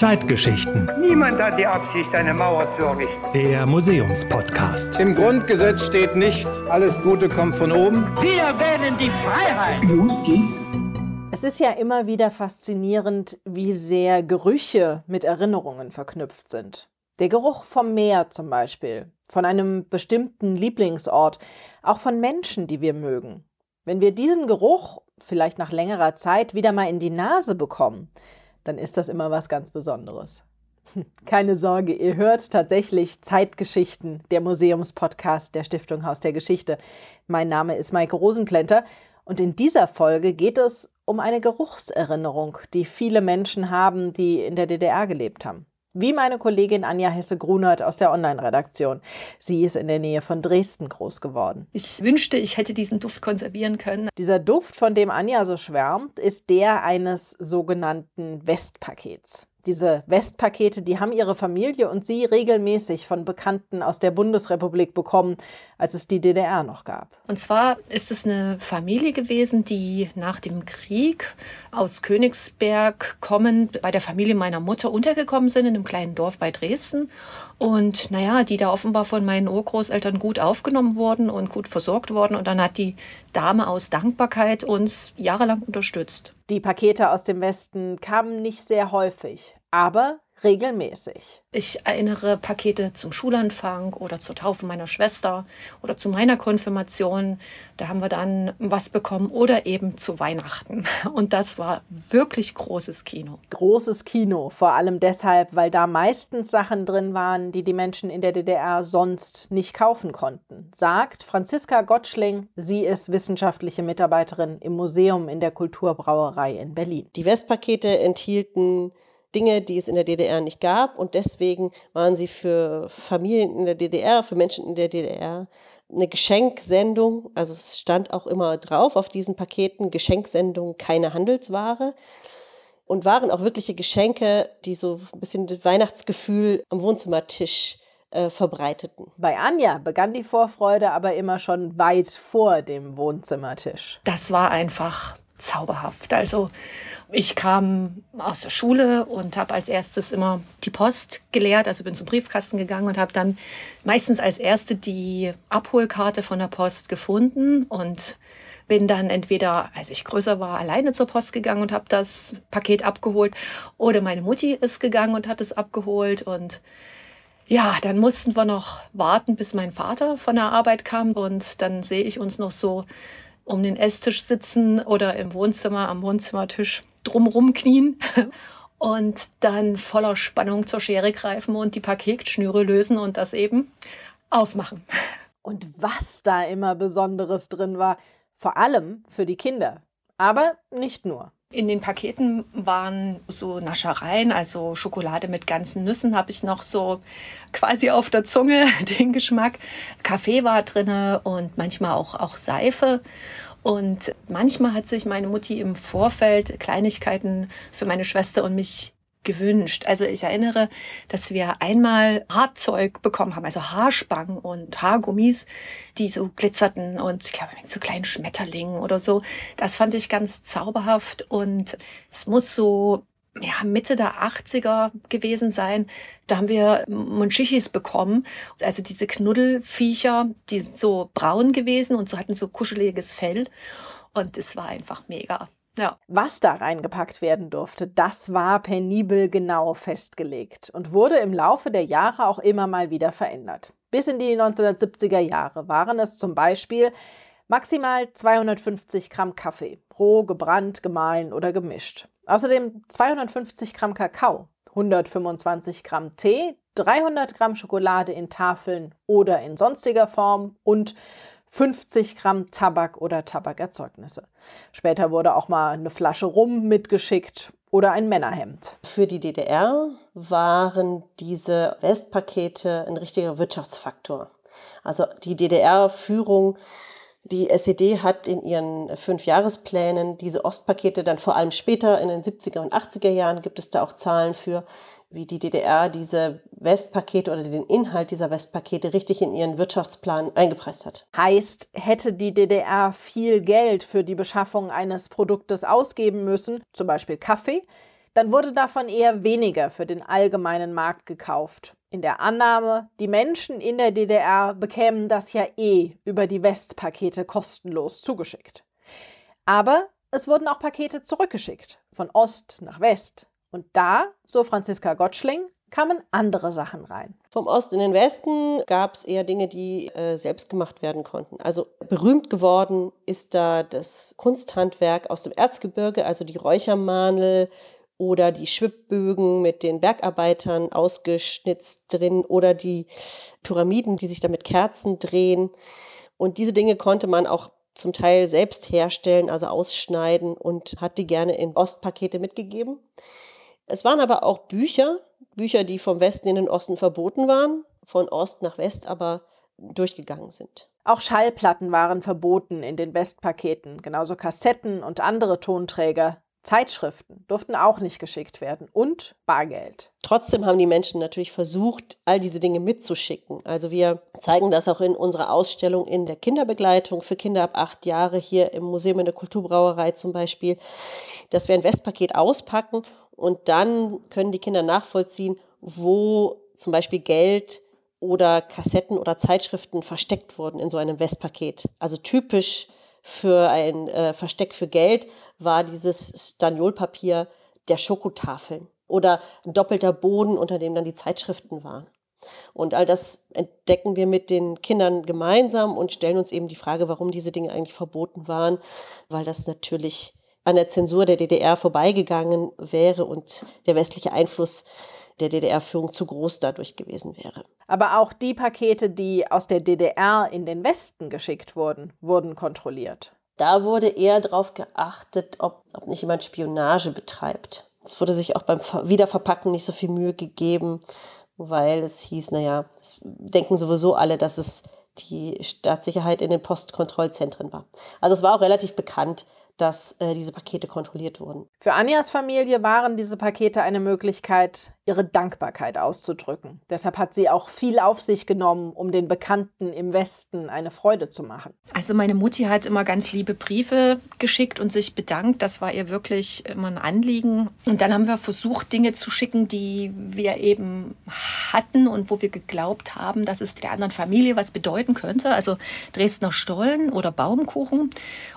Zeitgeschichten. Niemand hat die Absicht, eine Mauer zu errichten. Der Museumspodcast. Im Grundgesetz steht nicht, alles Gute kommt von oben. Wir wählen die Freiheit. Los geht's. Es ist ja immer wieder faszinierend, wie sehr Gerüche mit Erinnerungen verknüpft sind. Der Geruch vom Meer zum Beispiel, von einem bestimmten Lieblingsort, auch von Menschen, die wir mögen. Wenn wir diesen Geruch vielleicht nach längerer Zeit wieder mal in die Nase bekommen, dann ist das immer was ganz Besonderes. Keine Sorge, ihr hört tatsächlich Zeitgeschichten, der Museumspodcast der Stiftung Haus der Geschichte. Mein Name ist Maike Rosenklenter und in dieser Folge geht es um eine Geruchserinnerung, die viele Menschen haben, die in der DDR gelebt haben. Wie meine Kollegin Anja Hesse-Grunert aus der Online-Redaktion. Sie ist in der Nähe von Dresden groß geworden. Ich wünschte, ich hätte diesen Duft konservieren können. Dieser Duft, von dem Anja so schwärmt, ist der eines sogenannten Westpakets. Diese Westpakete, die haben ihre Familie und sie regelmäßig von Bekannten aus der Bundesrepublik bekommen, als es die DDR noch gab. Und zwar ist es eine Familie gewesen, die nach dem Krieg aus Königsberg kommend bei der Familie meiner Mutter untergekommen sind in einem kleinen Dorf bei Dresden. Und naja, die da offenbar von meinen Urgroßeltern gut aufgenommen wurden und gut versorgt worden. Und dann hat die Dame aus Dankbarkeit uns jahrelang unterstützt. Die Pakete aus dem Westen kamen nicht sehr häufig, aber regelmäßig. Ich erinnere Pakete zum Schulanfang oder zur Taufe meiner Schwester oder zu meiner Konfirmation. Da haben wir dann was bekommen oder eben zu Weihnachten. Und das war wirklich großes Kino. Großes Kino, vor allem deshalb, weil da meistens Sachen drin waren, die die Menschen in der DDR sonst nicht kaufen konnten. Sagt Franziska Gottschling, sie ist wissenschaftliche Mitarbeiterin im Museum in der Kulturbrauerei in Berlin. Die Westpakete enthielten Dinge, die es in der DDR nicht gab. Und deswegen waren sie für Familien in der DDR, für Menschen in der DDR eine Geschenksendung. Also es stand auch immer drauf auf diesen Paketen, Geschenksendung, keine Handelsware. Und waren auch wirkliche Geschenke, die so ein bisschen das Weihnachtsgefühl am Wohnzimmertisch äh, verbreiteten. Bei Anja begann die Vorfreude aber immer schon weit vor dem Wohnzimmertisch. Das war einfach zauberhaft. Also ich kam aus der Schule und habe als erstes immer die Post geleert, also bin zum Briefkasten gegangen und habe dann meistens als erste die Abholkarte von der Post gefunden und bin dann entweder, als ich größer war, alleine zur Post gegangen und habe das Paket abgeholt oder meine Mutti ist gegangen und hat es abgeholt und ja, dann mussten wir noch warten, bis mein Vater von der Arbeit kam und dann sehe ich uns noch so um den Esstisch sitzen oder im Wohnzimmer am Wohnzimmertisch drumrum knien und dann voller Spannung zur Schere greifen und die Paketschnüre lösen und das eben aufmachen. Und was da immer Besonderes drin war, vor allem für die Kinder, aber nicht nur. In den Paketen waren so Naschereien, also Schokolade mit ganzen Nüssen habe ich noch so quasi auf der Zunge den Geschmack. Kaffee war drin und manchmal auch, auch Seife. Und manchmal hat sich meine Mutti im Vorfeld Kleinigkeiten für meine Schwester und mich gewünscht. Also ich erinnere, dass wir einmal Haarzeug bekommen haben, also Haarspangen und Haargummis, die so glitzerten und ich glaube mit so kleinen Schmetterlingen oder so. Das fand ich ganz zauberhaft und es muss so ja, Mitte der 80er gewesen sein. Da haben wir Monchichis bekommen. Also diese Knuddelviecher, die sind so braun gewesen und so hatten so kuscheliges Fell. Und es war einfach mega. Ja. Was da reingepackt werden durfte, das war penibel genau festgelegt und wurde im Laufe der Jahre auch immer mal wieder verändert. Bis in die 1970er Jahre waren es zum Beispiel maximal 250 Gramm Kaffee, roh, gebrannt, gemahlen oder gemischt. Außerdem 250 Gramm Kakao, 125 Gramm Tee, 300 Gramm Schokolade in Tafeln oder in sonstiger Form und 50 Gramm Tabak oder Tabakerzeugnisse. Später wurde auch mal eine Flasche Rum mitgeschickt oder ein Männerhemd. Für die DDR waren diese Westpakete ein richtiger Wirtschaftsfaktor. Also die DDR-Führung die SED hat in ihren Fünfjahresplänen diese Ostpakete dann vor allem später in den 70er und 80er Jahren gibt es da auch Zahlen für wie die DDR diese Westpakete oder den Inhalt dieser Westpakete richtig in ihren Wirtschaftsplan eingepreist hat. Heißt, hätte die DDR viel Geld für die Beschaffung eines Produktes ausgeben müssen, zum Beispiel Kaffee, dann wurde davon eher weniger für den allgemeinen Markt gekauft. In der Annahme, die Menschen in der DDR bekämen das ja eh über die Westpakete kostenlos zugeschickt. Aber es wurden auch Pakete zurückgeschickt, von Ost nach West. Und da, so Franziska Gottschling, kamen andere Sachen rein. Vom Ost in den Westen gab es eher Dinge, die äh, selbst gemacht werden konnten. Also berühmt geworden ist da das Kunsthandwerk aus dem Erzgebirge, also die Räuchermanel oder die Schwibbögen mit den Bergarbeitern ausgeschnitzt drin oder die Pyramiden, die sich da mit Kerzen drehen. Und diese Dinge konnte man auch zum Teil selbst herstellen, also ausschneiden und hat die gerne in Ostpakete mitgegeben. Es waren aber auch Bücher, Bücher, die vom Westen in den Osten verboten waren, von Ost nach West aber durchgegangen sind. Auch Schallplatten waren verboten in den Westpaketen, genauso Kassetten und andere Tonträger. Zeitschriften durften auch nicht geschickt werden und Bargeld. Trotzdem haben die Menschen natürlich versucht, all diese Dinge mitzuschicken. Also wir zeigen das auch in unserer Ausstellung in der Kinderbegleitung für Kinder ab acht Jahre hier im Museum in der Kulturbrauerei zum Beispiel, dass wir ein Westpaket auspacken und dann können die Kinder nachvollziehen, wo zum Beispiel Geld oder Kassetten oder Zeitschriften versteckt wurden in so einem Westpaket. Also typisch für ein äh, Versteck für Geld war dieses Staniolpapier der Schokotafeln oder ein doppelter Boden, unter dem dann die Zeitschriften waren. Und all das entdecken wir mit den Kindern gemeinsam und stellen uns eben die Frage, warum diese Dinge eigentlich verboten waren, weil das natürlich an der Zensur der DDR vorbeigegangen wäre und der westliche Einfluss der DDR-Führung zu groß dadurch gewesen wäre. Aber auch die Pakete, die aus der DDR in den Westen geschickt wurden, wurden kontrolliert. Da wurde eher darauf geachtet, ob, ob nicht jemand Spionage betreibt. Es wurde sich auch beim Wiederverpacken nicht so viel Mühe gegeben, weil es hieß, naja, das denken sowieso alle, dass es die Staatssicherheit in den Postkontrollzentren war. Also es war auch relativ bekannt, dass äh, diese Pakete kontrolliert wurden. Für Anjas Familie waren diese Pakete eine Möglichkeit, ihre Dankbarkeit auszudrücken. Deshalb hat sie auch viel auf sich genommen, um den Bekannten im Westen eine Freude zu machen. Also meine Mutti hat immer ganz liebe Briefe geschickt und sich bedankt. Das war ihr wirklich immer ein Anliegen. Und dann haben wir versucht, Dinge zu schicken, die wir eben hatten und wo wir geglaubt haben, dass es der anderen Familie was bedeuten könnte. Also Dresdner Stollen oder Baumkuchen.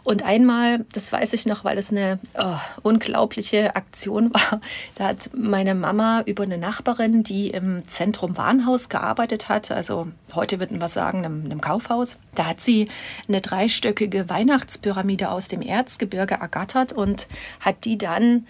Und einmal, das weiß ich noch, weil es eine oh, unglaubliche Aktion war. Da hat meine Mama über eine Nachbarin, die im Zentrum Warenhaus gearbeitet hat, also heute würden wir sagen, einem, einem Kaufhaus. Da hat sie eine dreistöckige Weihnachtspyramide aus dem Erzgebirge ergattert und hat die dann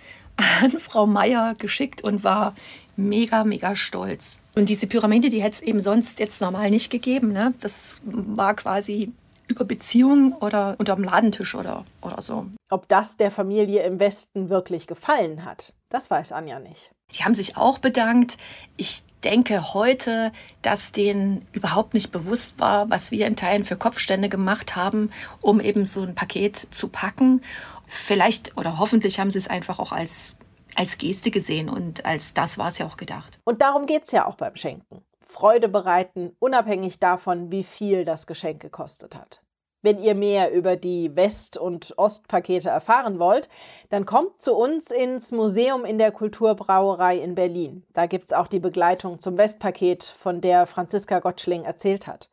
an Frau Meier geschickt und war mega, mega stolz. Und diese Pyramide, die hätte es eben sonst jetzt normal nicht gegeben. Ne? Das war quasi über Beziehungen oder unterm Ladentisch oder, oder so. Ob das der Familie im Westen wirklich gefallen hat, das weiß Anja nicht. Die haben sich auch bedankt. Ich denke heute, dass denen überhaupt nicht bewusst war, was wir in Teilen für Kopfstände gemacht haben, um eben so ein Paket zu packen. Vielleicht oder hoffentlich haben sie es einfach auch als, als Geste gesehen und als das war es ja auch gedacht. Und darum geht es ja auch beim Schenken. Freude bereiten, unabhängig davon, wie viel das Geschenk gekostet hat. Wenn ihr mehr über die West- und Ostpakete erfahren wollt, dann kommt zu uns ins Museum in der Kulturbrauerei in Berlin. Da gibt es auch die Begleitung zum Westpaket, von der Franziska Gottschling erzählt hat.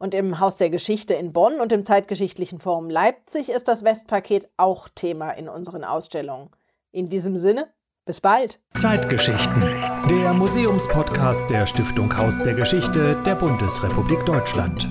Und im Haus der Geschichte in Bonn und im Zeitgeschichtlichen Forum Leipzig ist das Westpaket auch Thema in unseren Ausstellungen. In diesem Sinne, bis bald. Zeitgeschichten, der Museumspodcast der Stiftung Haus der Geschichte der Bundesrepublik Deutschland.